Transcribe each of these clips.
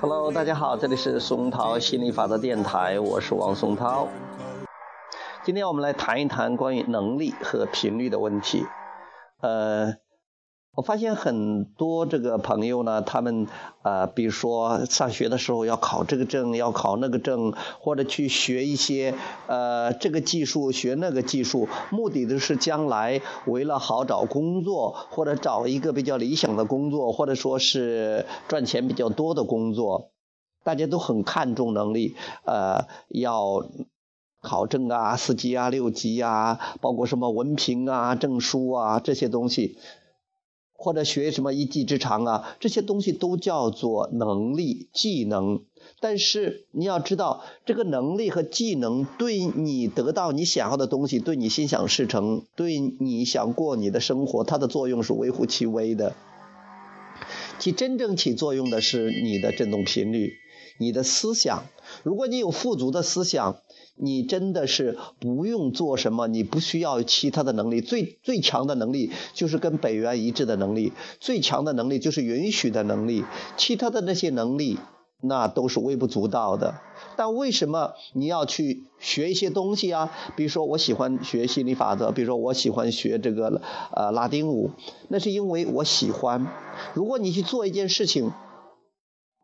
Hello，大家好，这里是松涛心理法则电台，我是王松涛。今天我们来谈一谈关于能力和频率的问题。呃。我发现很多这个朋友呢，他们呃，比如说上学的时候要考这个证，要考那个证，或者去学一些呃这个技术，学那个技术，目的都是将来为了好找工作，或者找一个比较理想的工作，或者说是赚钱比较多的工作，大家都很看重能力，呃，要考证啊，四级啊，六级啊，包括什么文凭啊、证书啊这些东西。或者学什么一技之长啊，这些东西都叫做能力、技能。但是你要知道，这个能力和技能对你得到你想要的东西，对你心想事成，对你想过你的生活，它的作用是微乎其微的。其真正起作用的是你的振动频率，你的思想。如果你有富足的思想，你真的是不用做什么，你不需要其他的能力。最最强的能力就是跟本源一致的能力，最强的能力就是允许的能力。其他的那些能力，那都是微不足道的。但为什么你要去学一些东西啊？比如说，我喜欢学心理法则，比如说我喜欢学这个呃拉丁舞，那是因为我喜欢。如果你去做一件事情，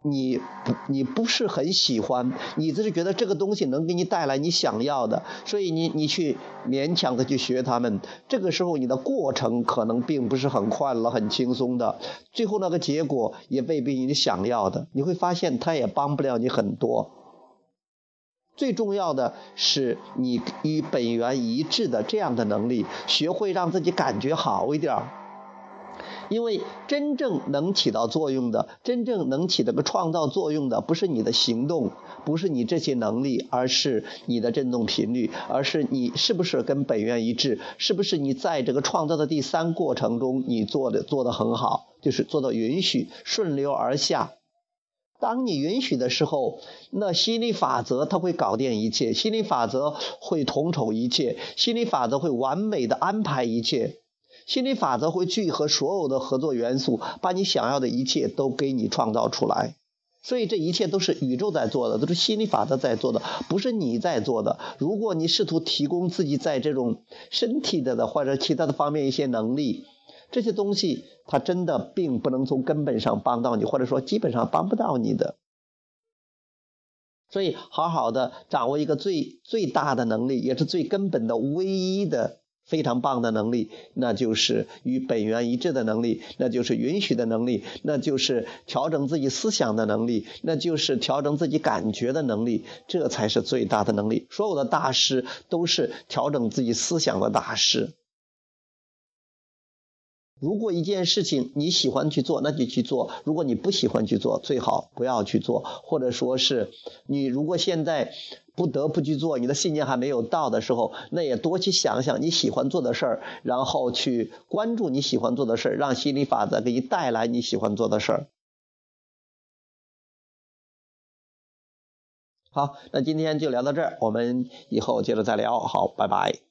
你不，你不是很喜欢，你只是觉得这个东西能给你带来你想要的，所以你你去勉强的去学他们。这个时候你的过程可能并不是很快乐、很轻松的，最后那个结果也未必你想要的。你会发现它也帮不了你很多。最重要的是你与本源一致的这样的能力，学会让自己感觉好一点儿。因为真正能起到作用的，真正能起到个创造作用的，不是你的行动，不是你这些能力，而是你的振动频率，而是你是不是跟本源一致，是不是你在这个创造的第三过程中，你做的做得很好，就是做到允许顺流而下。当你允许的时候，那心理法则它会搞定一切，心理法则会统筹一切，心理法则会完美的安排一切。心理法则会聚合所有的合作元素，把你想要的一切都给你创造出来。所以这一切都是宇宙在做的，都是心理法则在做的，不是你在做的。如果你试图提供自己在这种身体的的或者其他的方面一些能力，这些东西它真的并不能从根本上帮到你，或者说基本上帮不到你的。所以好好的掌握一个最最大的能力，也是最根本的唯一的。非常棒的能力，那就是与本源一致的能力，那就是允许的能力，那就是调整自己思想的能力，那就是调整自己感觉的能力，这才是最大的能力。所有的大师都是调整自己思想的大师。如果一件事情你喜欢去做，那就去做；如果你不喜欢去做，最好不要去做。或者说是你如果现在不得不去做，你的信念还没有到的时候，那也多去想想你喜欢做的事儿，然后去关注你喜欢做的事儿，让心理法则给你带来你喜欢做的事儿。好，那今天就聊到这儿，我们以后接着再聊。好，拜拜。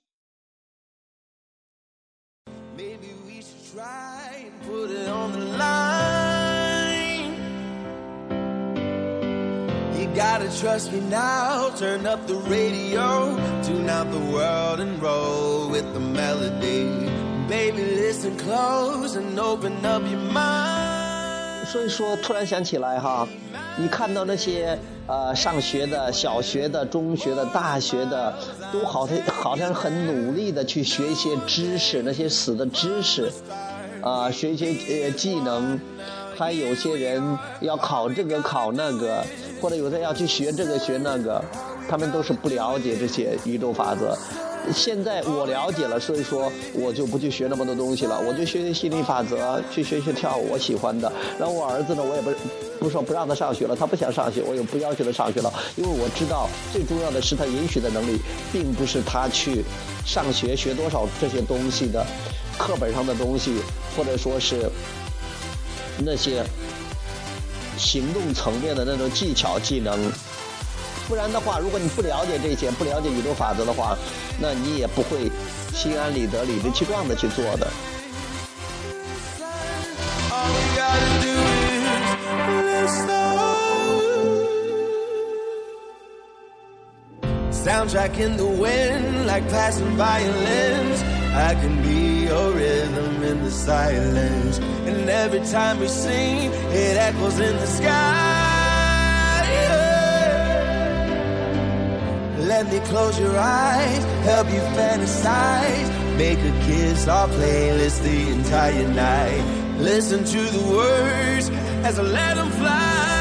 Gotta trust me now. Turn up the radio, tune out the world and roll with the melody. Baby, listen close and open up your mind. 所以说，突然想起来哈，你看到那些呃上学的、小学的、中学的、大学的，都好像好像很努力的去学一些知识，那些死的知识。啊，学一些呃技能，还有些人要考这个考那个，或者有的要去学这个学那个，他们都是不了解这些宇宙法则。现在我了解了，所以说我就不去学那么多东西了，我就学学心理法则，去学学跳舞，我喜欢的。然后我儿子呢，我也不不说不让他上学了，他不想上学，我也不要求他上学了，因为我知道最重要的是他允许的能力，并不是他去上学学多少这些东西的。课本上的东西，或者说是那些行动层面的那种技巧技能。不然的话，如果你不了解这些，不了解宇宙法则的话，那你也不会心安理得、理直气壮的去做的。Soundtrack in the wind, like passing violins. I can be your rhythm in the silence. And every time we sing, it echoes in the sky. Let me close your eyes, help you fantasize. Make a kiss our playlist the entire night. Listen to the words as I let them fly.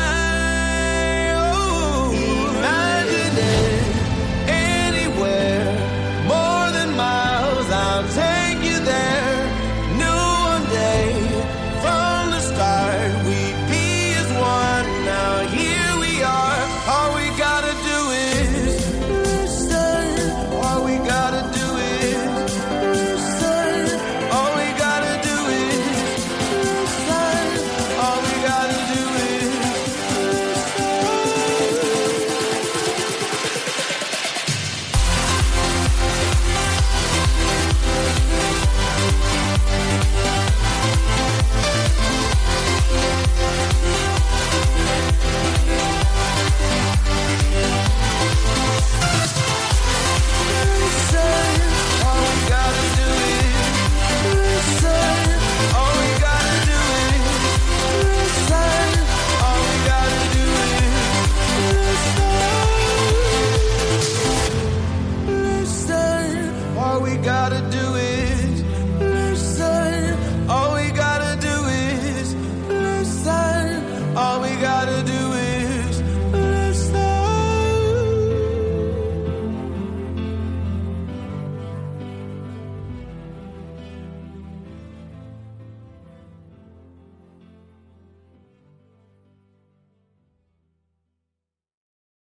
gotta do it.